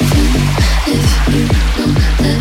if you know that